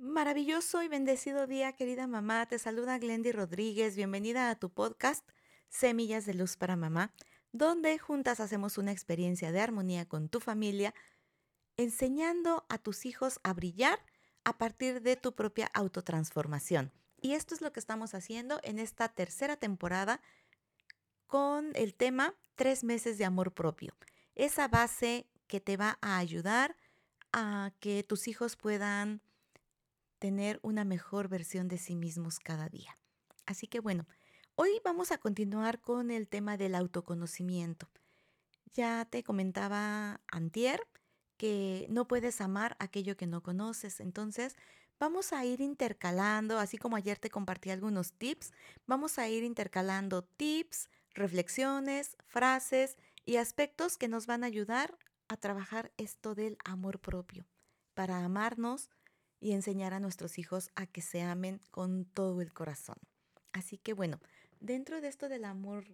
Maravilloso y bendecido día, querida mamá. Te saluda Glendy Rodríguez. Bienvenida a tu podcast Semillas de Luz para Mamá, donde juntas hacemos una experiencia de armonía con tu familia, enseñando a tus hijos a brillar a partir de tu propia autotransformación. Y esto es lo que estamos haciendo en esta tercera temporada con el tema Tres meses de amor propio. Esa base que te va a ayudar a que tus hijos puedan tener una mejor versión de sí mismos cada día. Así que bueno, hoy vamos a continuar con el tema del autoconocimiento. Ya te comentaba antier que no puedes amar aquello que no conoces, entonces vamos a ir intercalando, así como ayer te compartí algunos tips, vamos a ir intercalando tips, reflexiones, frases y aspectos que nos van a ayudar a trabajar esto del amor propio, para amarnos, y enseñar a nuestros hijos a que se amen con todo el corazón. Así que bueno, dentro de esto del amor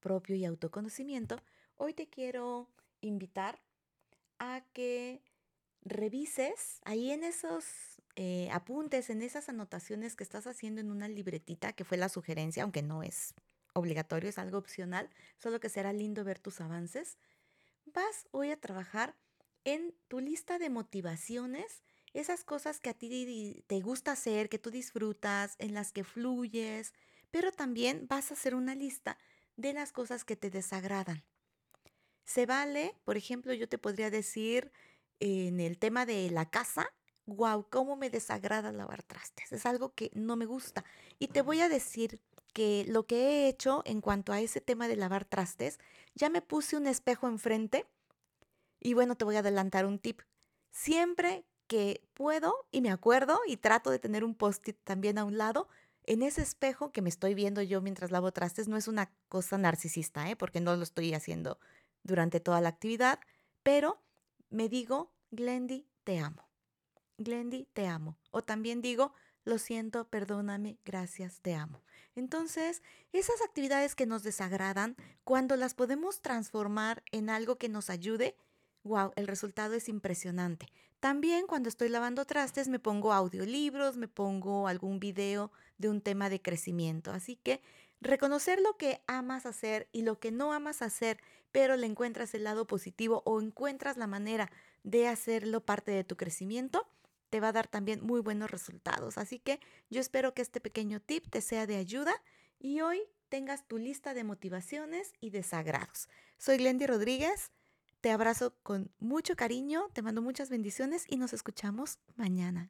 propio y autoconocimiento, hoy te quiero invitar a que revises ahí en esos eh, apuntes, en esas anotaciones que estás haciendo en una libretita, que fue la sugerencia, aunque no es obligatorio, es algo opcional, solo que será lindo ver tus avances. Vas hoy a trabajar en tu lista de motivaciones esas cosas que a ti te gusta hacer, que tú disfrutas, en las que fluyes, pero también vas a hacer una lista de las cosas que te desagradan. Se vale, por ejemplo, yo te podría decir en el tema de la casa, wow, cómo me desagrada lavar trastes. Es algo que no me gusta. Y te voy a decir que lo que he hecho en cuanto a ese tema de lavar trastes, ya me puse un espejo enfrente y bueno, te voy a adelantar un tip. Siempre que puedo y me acuerdo y trato de tener un post-it también a un lado. En ese espejo que me estoy viendo yo mientras lavo trastes no es una cosa narcisista, ¿eh? porque no lo estoy haciendo durante toda la actividad, pero me digo, Glendy, te amo. Glendy, te amo. O también digo, lo siento, perdóname, gracias, te amo. Entonces, esas actividades que nos desagradan, cuando las podemos transformar en algo que nos ayude, wow, el resultado es impresionante. También cuando estoy lavando trastes me pongo audiolibros, me pongo algún video de un tema de crecimiento. Así que reconocer lo que amas hacer y lo que no amas hacer, pero le encuentras el lado positivo o encuentras la manera de hacerlo parte de tu crecimiento, te va a dar también muy buenos resultados. Así que yo espero que este pequeño tip te sea de ayuda y hoy tengas tu lista de motivaciones y desagrados. Soy Glendy Rodríguez te abrazo con mucho cariño, te mando muchas bendiciones y nos escuchamos mañana.